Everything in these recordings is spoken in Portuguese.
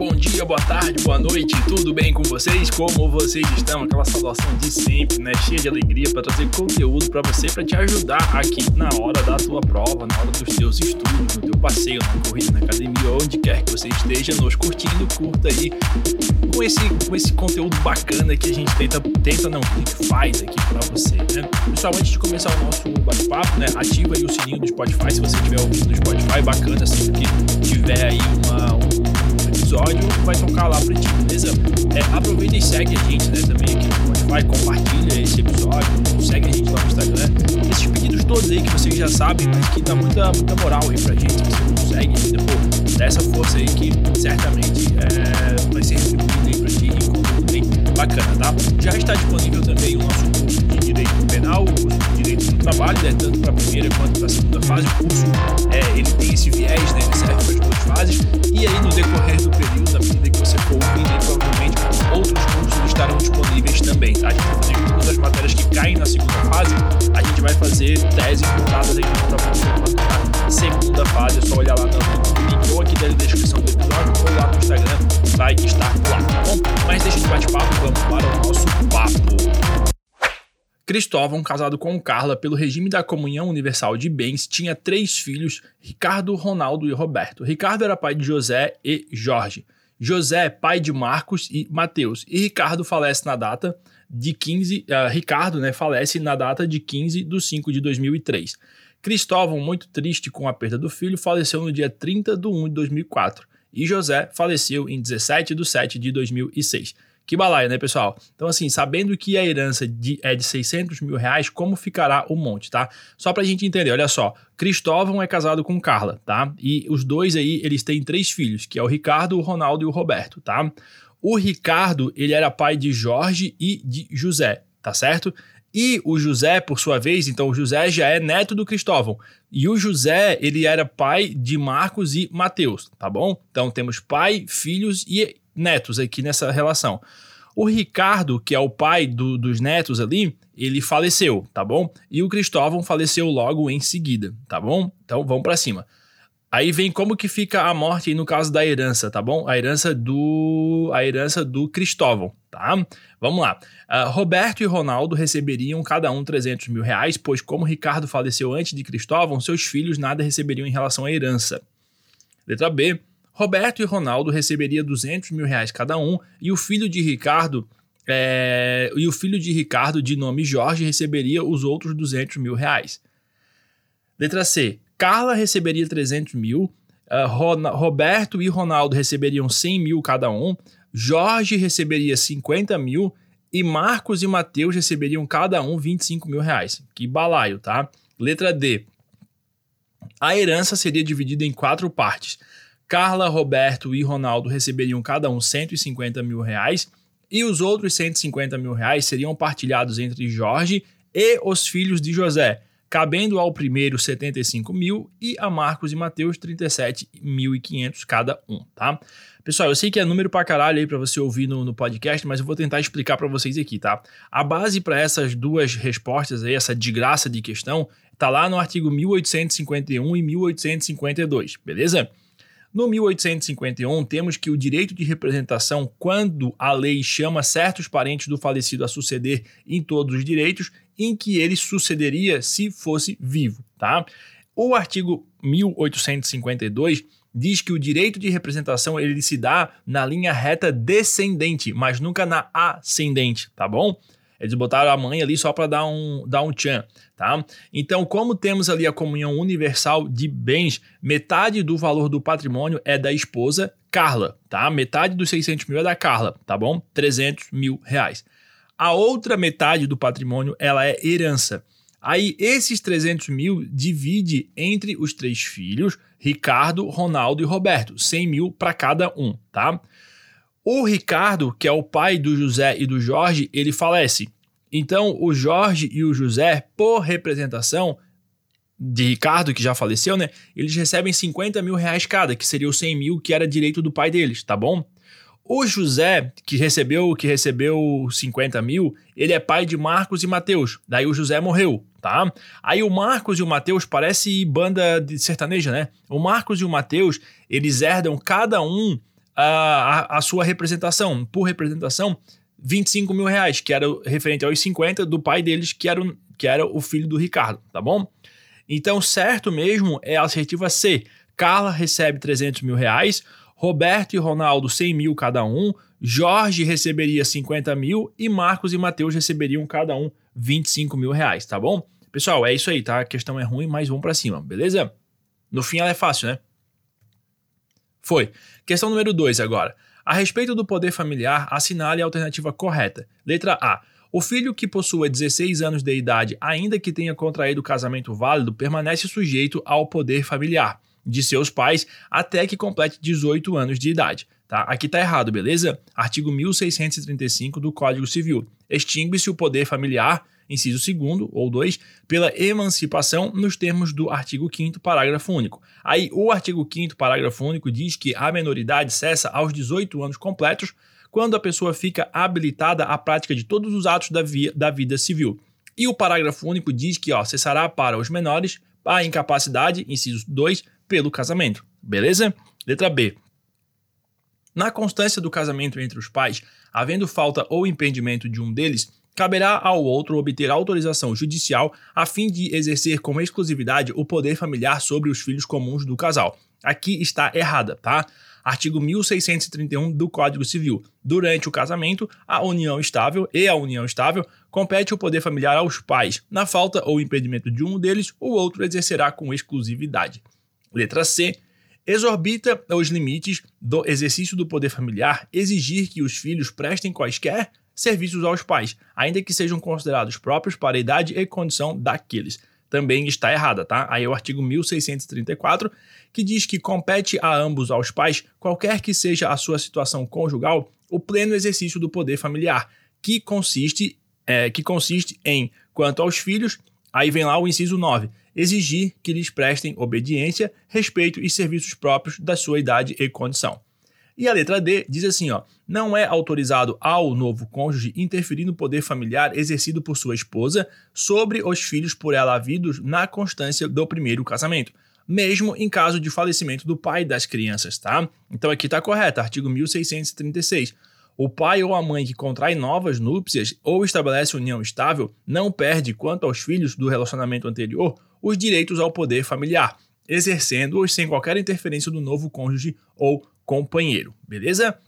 bom dia, boa tarde, boa noite, tudo bem com vocês? Como vocês estão? Aquela saudação de sempre, né? Cheia de alegria para trazer conteúdo para você, para te ajudar aqui na hora da tua prova, na hora dos teus estudos, no teu passeio, na corrida, na academia, onde quer que você esteja nos curtindo, curta aí com esse, com esse conteúdo bacana que a gente tenta, tenta não, que faz aqui para você, né? Pessoal, antes de começar o nosso bate-papo, né? Ativa aí o sininho do Spotify se você estiver ouvindo no Spotify, bacana, sempre que tiver aí vai tocar lá pra ti, beleza? É, aproveita e segue a gente, né, também aqui no Spotify, compartilha esse episódio, segue a gente lá no Instagram. Esses pedidos todos aí que vocês já sabem, mas que dá muita, muita moral aí pra gente, se você não segue ainda, pô, dá essa força aí que certamente é, vai ser retribuído aí pra ti e conteúdo bem bacana, tá? Já está disponível também o nosso curso Penal, o curso de Direito do Trabalho, né, tanto para a primeira quanto para a segunda fase. O curso, é, ele tem esse viés, né, ele serve para as duas fases, e aí no decorrer do período, na medida que você for ouvindo, aí, provavelmente outros cursos estarão disponíveis também, tá? A gente vai fazer todas as matérias que caem na segunda fase, a gente vai fazer teses voltadas aqui para você a segunda fase, é só olhar lá no link ou aqui da descrição do episódio ou lá no Instagram, vai estar lá, tá bom? Mas deixa de bate-papo, vamos para o nosso papo. Cristóvão, casado com Carla pelo regime da Comunhão Universal de Bens, tinha três filhos, Ricardo, Ronaldo e Roberto. Ricardo era pai de José e Jorge. José, pai de Marcos e Mateus. E Ricardo falece na data de 15. Uh, Ricardo né, falece na data de 15 de 5 de 2003. Cristóvão, muito triste com a perda do filho, faleceu no dia 30 de 1 de 2004. E José faleceu em 17 de 7 de 2006. Que balaio, né, pessoal? Então, assim, sabendo que a herança de, é de 600 mil reais, como ficará o monte, tá? Só pra gente entender, olha só. Cristóvão é casado com Carla, tá? E os dois aí, eles têm três filhos, que é o Ricardo, o Ronaldo e o Roberto, tá? O Ricardo, ele era pai de Jorge e de José, tá certo? E o José, por sua vez, então o José já é neto do Cristóvão. E o José, ele era pai de Marcos e Mateus, tá bom? Então temos pai, filhos e netos aqui nessa relação. O Ricardo, que é o pai do, dos netos ali, ele faleceu, tá bom? E o Cristóvão faleceu logo em seguida, tá bom? Então vamos para cima. Aí vem como que fica a morte no caso da herança, tá bom? A herança do a herança do Cristóvão, tá? Vamos lá. Uh, Roberto e Ronaldo receberiam cada um 300 mil reais, pois como Ricardo faleceu antes de Cristóvão, seus filhos nada receberiam em relação à herança. Letra B. Roberto e Ronaldo receberiam 200 mil reais cada um e o filho de Ricardo é, e o filho de Ricardo, de nome Jorge, receberia os outros 200 mil reais. Letra C. Carla receberia 300 mil, uh, Roberto e Ronaldo receberiam 100 mil cada um, Jorge receberia 50 mil e Marcos e Mateus receberiam cada um 25 mil reais. Que balaio, tá? Letra D. A herança seria dividida em quatro partes. Carla, Roberto e Ronaldo receberiam cada um 150 mil reais e os outros 150 mil reais seriam partilhados entre Jorge e os filhos de José, cabendo ao primeiro 75 mil e a Marcos e Mateus 37.500 cada um, tá? Pessoal, eu sei que é número pra caralho aí pra você ouvir no, no podcast, mas eu vou tentar explicar para vocês aqui, tá? A base para essas duas respostas aí, essa de graça de questão, tá lá no artigo 1851 e 1852, beleza? No 1851, temos que o direito de representação, quando a lei chama certos parentes do falecido a suceder em todos os direitos, em que ele sucederia se fosse vivo, tá? O artigo 1852 diz que o direito de representação ele se dá na linha reta descendente, mas nunca na ascendente, tá bom? Eles botaram a mãe ali só para dar um, dar um tchan, tá? Então, como temos ali a comunhão universal de bens, metade do valor do patrimônio é da esposa Carla, tá? Metade dos 600 mil é da Carla, tá bom? 300 mil reais. A outra metade do patrimônio, ela é herança. Aí, esses 300 mil divide entre os três filhos, Ricardo, Ronaldo e Roberto, 100 mil para cada um, tá? O Ricardo, que é o pai do José e do Jorge, ele falece. Então, o Jorge e o José, por representação de Ricardo, que já faleceu, né? Eles recebem 50 mil reais cada, que seria os 100 mil que era direito do pai deles, tá bom? O José, que recebeu que recebeu 50 mil, ele é pai de Marcos e Mateus. Daí o José morreu, tá? Aí o Marcos e o Mateus parece banda de sertaneja, né? O Marcos e o Mateus, eles herdam cada um a, a sua representação. Por representação, 25 mil reais, que era referente aos 50 do pai deles, que era, o, que era o filho do Ricardo, tá bom? Então, certo mesmo é a assertiva C. Carla recebe 300 mil reais, Roberto e Ronaldo 100 mil cada um, Jorge receberia 50 mil e Marcos e Matheus receberiam cada um 25 mil reais, tá bom? Pessoal, é isso aí, tá? A questão é ruim, mas vamos para cima, beleza? No fim ela é fácil, né? Foi. Questão número 2 agora. A respeito do poder familiar, assinale a alternativa correta. Letra A. O filho que possua 16 anos de idade, ainda que tenha contraído casamento válido, permanece sujeito ao poder familiar de seus pais até que complete 18 anos de idade. Tá? Aqui tá errado, beleza? Artigo 1635 do Código Civil. Extingue-se o poder familiar inciso 2 ou 2, pela emancipação nos termos do artigo 5 parágrafo único. Aí o artigo 5 parágrafo único diz que a menoridade cessa aos 18 anos completos quando a pessoa fica habilitada à prática de todos os atos da, via, da vida civil. E o parágrafo único diz que ó, cessará para os menores a incapacidade, inciso 2, pelo casamento. Beleza? Letra B. Na constância do casamento entre os pais, havendo falta ou impedimento de um deles, caberá ao outro obter autorização judicial a fim de exercer com exclusividade o poder familiar sobre os filhos comuns do casal. Aqui está errada, tá? Artigo 1631 do Código Civil. Durante o casamento, a união estável e a união estável compete o poder familiar aos pais. Na falta ou impedimento de um deles, o outro exercerá com exclusividade. Letra C. Exorbita os limites do exercício do poder familiar exigir que os filhos prestem quaisquer serviços aos pais, ainda que sejam considerados próprios para a idade e condição daqueles. Também está errada, tá? Aí é o artigo 1634, que diz que compete a ambos aos pais, qualquer que seja a sua situação conjugal, o pleno exercício do poder familiar, que consiste, é, que consiste em, quanto aos filhos, aí vem lá o inciso 9, exigir que lhes prestem obediência, respeito e serviços próprios da sua idade e condição. E a letra D diz assim, ó: não é autorizado ao novo cônjuge interferir no poder familiar exercido por sua esposa sobre os filhos por ela havidos na constância do primeiro casamento, mesmo em caso de falecimento do pai das crianças, tá? Então aqui está correto, artigo 1636. O pai ou a mãe que contrai novas núpcias ou estabelece união estável não perde, quanto aos filhos do relacionamento anterior, os direitos ao poder familiar, exercendo-os sem qualquer interferência do novo cônjuge ou companheiro, beleza?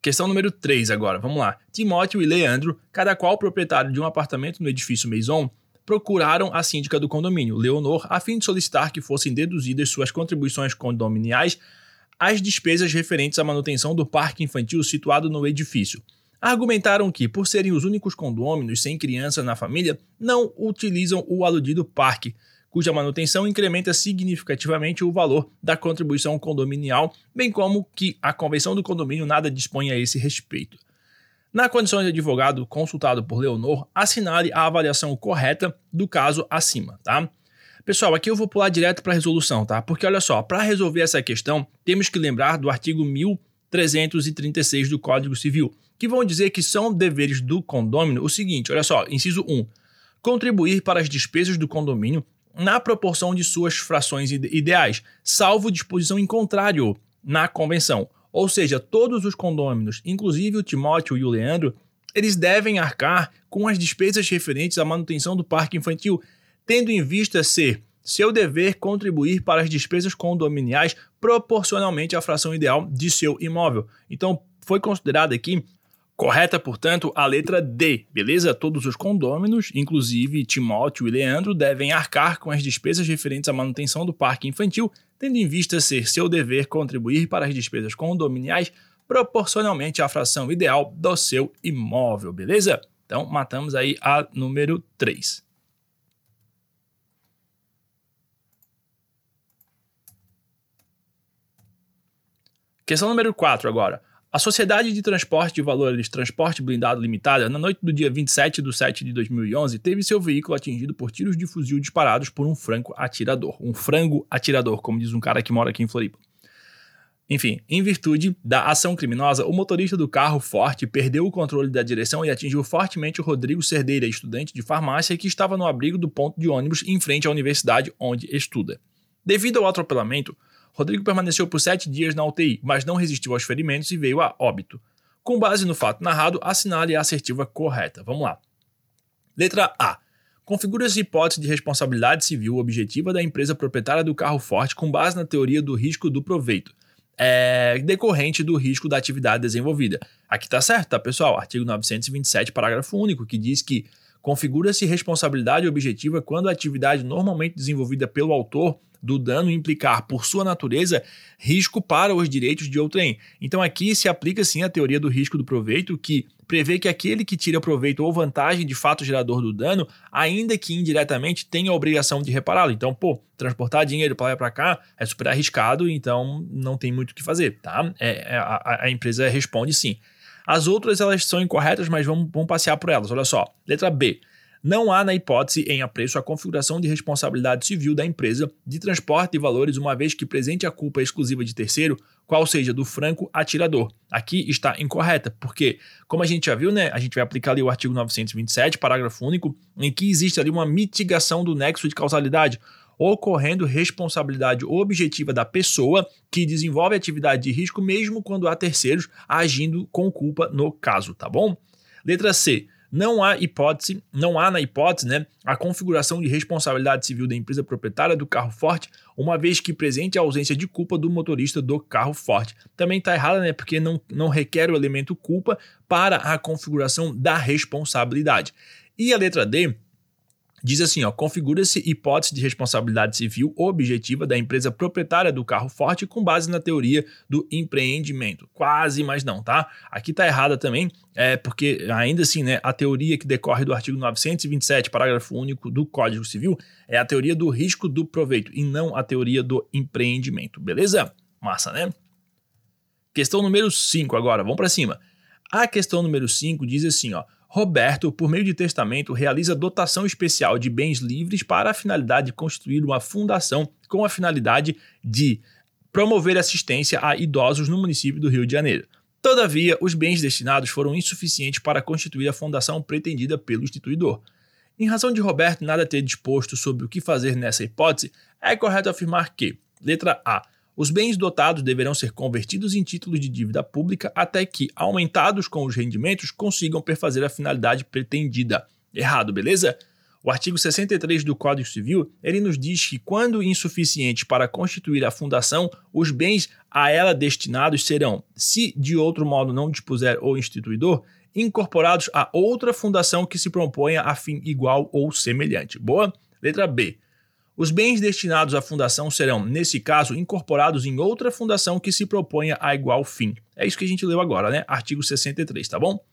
Questão número 3 agora, vamos lá. Timóteo e Leandro, cada qual proprietário de um apartamento no edifício Maison, procuraram a síndica do condomínio, Leonor, a fim de solicitar que fossem deduzidas suas contribuições condominiais às despesas referentes à manutenção do parque infantil situado no edifício. Argumentaram que, por serem os únicos condôminos sem criança na família, não utilizam o aludido parque, cuja manutenção incrementa significativamente o valor da contribuição condominial, bem como que a convenção do condomínio nada dispõe a esse respeito. Na condição de advogado consultado por Leonor, assinale a avaliação correta do caso acima, tá? Pessoal, aqui eu vou pular direto para a resolução, tá? Porque olha só, para resolver essa questão, temos que lembrar do artigo 1336 do Código Civil, que vão dizer que são deveres do condômino o seguinte, olha só, inciso 1, contribuir para as despesas do condomínio na proporção de suas frações ideais, salvo disposição em contrário na convenção. Ou seja, todos os condôminos, inclusive o Timóteo e o Leandro, eles devem arcar com as despesas referentes à manutenção do parque infantil, tendo em vista ser seu dever contribuir para as despesas condominiais proporcionalmente à fração ideal de seu imóvel. Então, foi considerado aqui Correta, portanto, a letra D, beleza? Todos os condôminos, inclusive Timóteo e Leandro, devem arcar com as despesas referentes à manutenção do parque infantil, tendo em vista ser seu dever contribuir para as despesas condominiais proporcionalmente à fração ideal do seu imóvel, beleza? Então, matamos aí a número 3. Questão número 4 agora. A Sociedade de Transporte de Valores Transporte Blindado Limitada, na noite do dia 27 de 7 de 2011, teve seu veículo atingido por tiros de fuzil disparados por um franco atirador. Um frango atirador, como diz um cara que mora aqui em Floripa. Enfim, em virtude da ação criminosa, o motorista do carro forte perdeu o controle da direção e atingiu fortemente o Rodrigo Cerdeira, estudante de farmácia que estava no abrigo do ponto de ônibus em frente à universidade onde estuda. Devido ao atropelamento, Rodrigo permaneceu por sete dias na UTI, mas não resistiu aos ferimentos e veio a óbito. Com base no fato narrado, assinale a assertiva correta. Vamos lá. Letra A. Configura-se hipótese de responsabilidade civil objetiva da empresa proprietária do carro forte com base na teoria do risco do proveito, é, decorrente do risco da atividade desenvolvida. Aqui tá certo, tá, pessoal? Artigo 927, parágrafo único, que diz que configura-se responsabilidade objetiva quando a atividade normalmente desenvolvida pelo autor do dano implicar, por sua natureza, risco para os direitos de outrem. Então aqui se aplica sim a teoria do risco do proveito, que prevê que aquele que tira proveito ou vantagem de fato gerador do dano, ainda que indiretamente, tenha a obrigação de repará-lo. Então, pô, transportar dinheiro para lá e para cá é super arriscado, então não tem muito o que fazer, tá? É, é a, a, empresa responde sim. As outras elas são incorretas, mas vamos, vamos passear por elas. Olha só, letra B. Não há na hipótese em apreço a configuração de responsabilidade civil da empresa de transporte de valores, uma vez que presente a culpa exclusiva de terceiro, qual seja do franco atirador. Aqui está incorreta, porque, como a gente já viu, né, a gente vai aplicar ali o artigo 927, parágrafo único, em que existe ali uma mitigação do nexo de causalidade, ocorrendo responsabilidade objetiva da pessoa que desenvolve atividade de risco, mesmo quando há terceiros agindo com culpa no caso, tá bom? Letra C. Não há hipótese, não há na hipótese, né, a configuração de responsabilidade civil da empresa proprietária do carro forte, uma vez que presente a ausência de culpa do motorista do carro forte. Também está errada, né, porque não, não requer o elemento culpa para a configuração da responsabilidade. E a letra D Diz assim, ó, configura-se hipótese de responsabilidade civil objetiva da empresa proprietária do carro forte com base na teoria do empreendimento. Quase, mas não, tá? Aqui tá errada também, é porque ainda assim, né, a teoria que decorre do artigo 927, parágrafo único do Código Civil, é a teoria do risco do proveito e não a teoria do empreendimento, beleza? Massa, né? Questão número 5 agora, vamos para cima. A questão número 5 diz assim, ó: Roberto, por meio de testamento, realiza dotação especial de bens livres para a finalidade de constituir uma fundação com a finalidade de promover assistência a idosos no município do Rio de Janeiro. Todavia, os bens destinados foram insuficientes para constituir a fundação pretendida pelo instituidor. Em razão de Roberto nada ter disposto sobre o que fazer nessa hipótese, é correto afirmar que, letra A, os bens dotados deverão ser convertidos em títulos de dívida pública até que, aumentados com os rendimentos, consigam perfazer a finalidade pretendida. Errado, beleza? O artigo 63 do Código Civil, ele nos diz que quando insuficientes para constituir a fundação, os bens a ela destinados serão, se de outro modo não dispuser o instituidor, incorporados a outra fundação que se proponha a fim igual ou semelhante. Boa? Letra B. Os bens destinados à fundação serão, nesse caso, incorporados em outra fundação que se proponha a igual fim. É isso que a gente leu agora, né? Artigo 63, tá bom?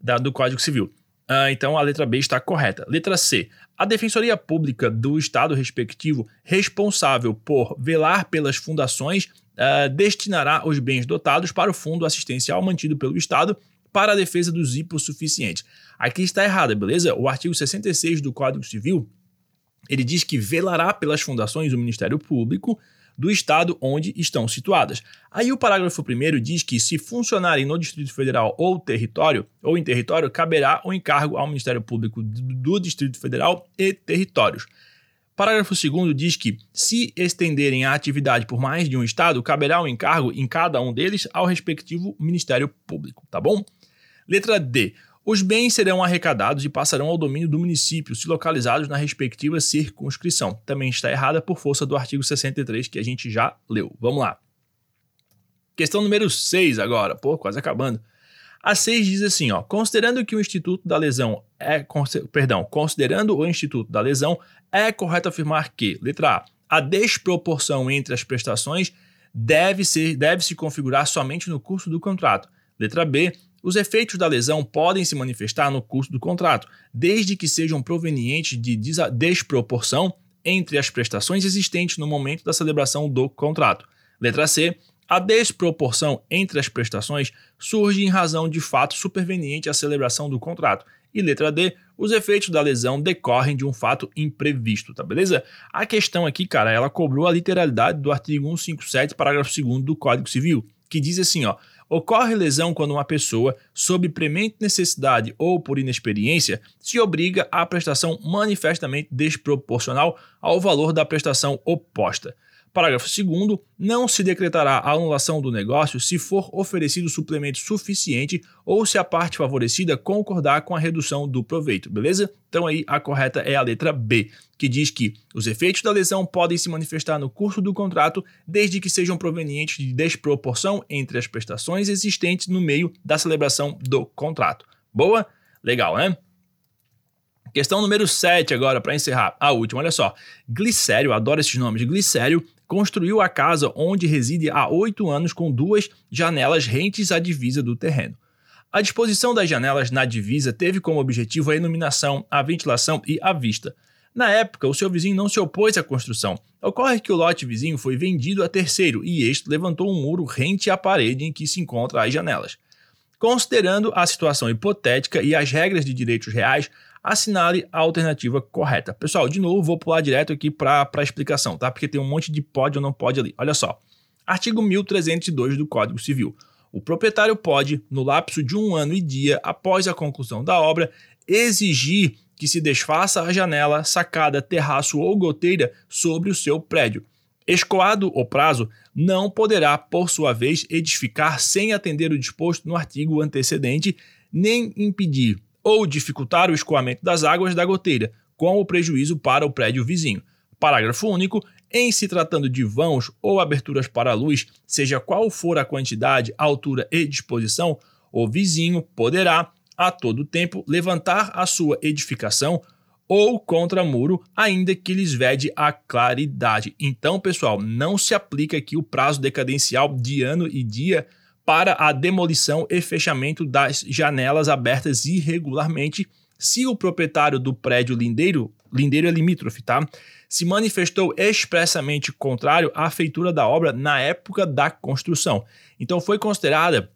Da, do Código Civil. Ah, então a letra B está correta. Letra C. A Defensoria Pública do Estado respectivo, responsável por velar pelas fundações, ah, destinará os bens dotados para o fundo assistencial mantido pelo Estado para a defesa dos hipossuficientes. Aqui está errado, beleza? O artigo 66 do Código Civil ele diz que velará pelas fundações do Ministério Público do estado onde estão situadas. Aí o parágrafo 1 diz que se funcionarem no Distrito Federal ou território, ou em território, caberá o encargo ao Ministério Público do Distrito Federal e territórios. Parágrafo 2 diz que, se estenderem a atividade por mais de um estado, caberá o encargo em cada um deles ao respectivo Ministério Público, tá bom? Letra D. Os bens serão arrecadados e passarão ao domínio do município, se localizados na respectiva circunscrição. Também está errada por força do artigo 63 que a gente já leu. Vamos lá. Questão número 6 agora. Pô, quase acabando. A 6 diz assim, ó, considerando que o instituto da lesão é, perdão, considerando o instituto da lesão, é correto afirmar que, letra A, a desproporção entre as prestações deve ser deve se configurar somente no curso do contrato. Letra B, os efeitos da lesão podem se manifestar no curso do contrato, desde que sejam provenientes de desproporção entre as prestações existentes no momento da celebração do contrato. Letra C. A desproporção entre as prestações surge em razão de fato superveniente à celebração do contrato. E letra D, os efeitos da lesão decorrem de um fato imprevisto, tá beleza? A questão aqui, cara, ela cobrou a literalidade do artigo 157, parágrafo 2 do Código Civil, que diz assim, ó: Ocorre lesão quando uma pessoa, sob premente necessidade ou por inexperiência, se obriga à prestação manifestamente desproporcional ao valor da prestação oposta. Parágrafo 2. Não se decretará a anulação do negócio se for oferecido suplemento suficiente ou se a parte favorecida concordar com a redução do proveito, beleza? Então aí a correta é a letra B, que diz que os efeitos da lesão podem se manifestar no curso do contrato desde que sejam provenientes de desproporção entre as prestações existentes no meio da celebração do contrato. Boa? Legal, né? Questão número 7 agora, para encerrar. A última, olha só. Glicério, adoro esses nomes. Glicério construiu a casa onde reside há oito anos com duas janelas rentes à divisa do terreno. A disposição das janelas na divisa teve como objetivo a iluminação, a ventilação e a vista. Na época, o seu vizinho não se opôs à construção. Ocorre que o lote vizinho foi vendido a terceiro e este levantou um muro rente à parede em que se encontram as janelas. Considerando a situação hipotética e as regras de direitos reais, assinale a alternativa correta. Pessoal, de novo, vou pular direto aqui para a explicação, tá? Porque tem um monte de pode ou não pode ali. Olha só. Artigo 1302 do Código Civil. O proprietário pode, no lapso de um ano e dia após a conclusão da obra, exigir que se desfaça a janela, sacada, terraço ou goteira sobre o seu prédio. Escoado o prazo, não poderá, por sua vez, edificar sem atender o disposto no artigo antecedente, nem impedir ou dificultar o escoamento das águas da goteira, com o prejuízo para o prédio vizinho. Parágrafo único. Em se tratando de vãos ou aberturas para a luz, seja qual for a quantidade, altura e disposição, o vizinho poderá, a todo tempo, levantar a sua edificação ou contra muro, ainda que lhes vede a claridade. Então, pessoal, não se aplica aqui o prazo decadencial de ano e dia para a demolição e fechamento das janelas abertas irregularmente se o proprietário do prédio lindeiro, lindeiro é limítrofe, tá? Se manifestou expressamente contrário à feitura da obra na época da construção. Então foi considerada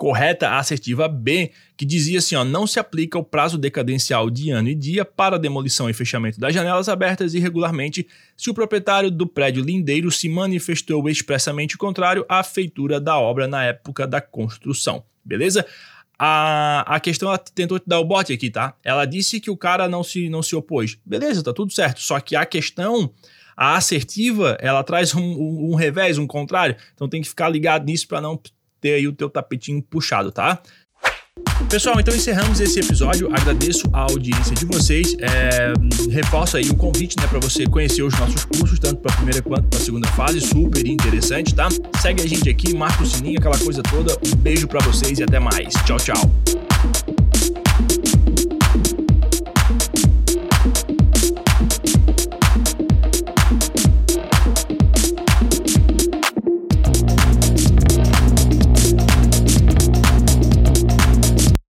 correta assertiva B, que dizia assim: ó, não se aplica o prazo decadencial de ano e dia para demolição e fechamento das janelas abertas irregularmente se o proprietário do prédio lindeiro se manifestou expressamente contrário à feitura da obra na época da construção. Beleza? A, a questão, ela tentou te dar o bote aqui, tá? Ela disse que o cara não se, não se opôs. Beleza, tá tudo certo. Só que a questão a assertiva, ela traz um, um, um, revés, um contrário. Então tem que ficar ligado nisso para não ter aí o teu tapetinho puxado, tá? Pessoal, então encerramos esse episódio. Agradeço a audiência de vocês. É, reforço aí o convite né, para você conhecer os nossos cursos, tanto para a primeira quanto para a segunda fase. Super interessante, tá? Segue a gente aqui, marca o sininho, aquela coisa toda. Um beijo para vocês e até mais. Tchau, tchau.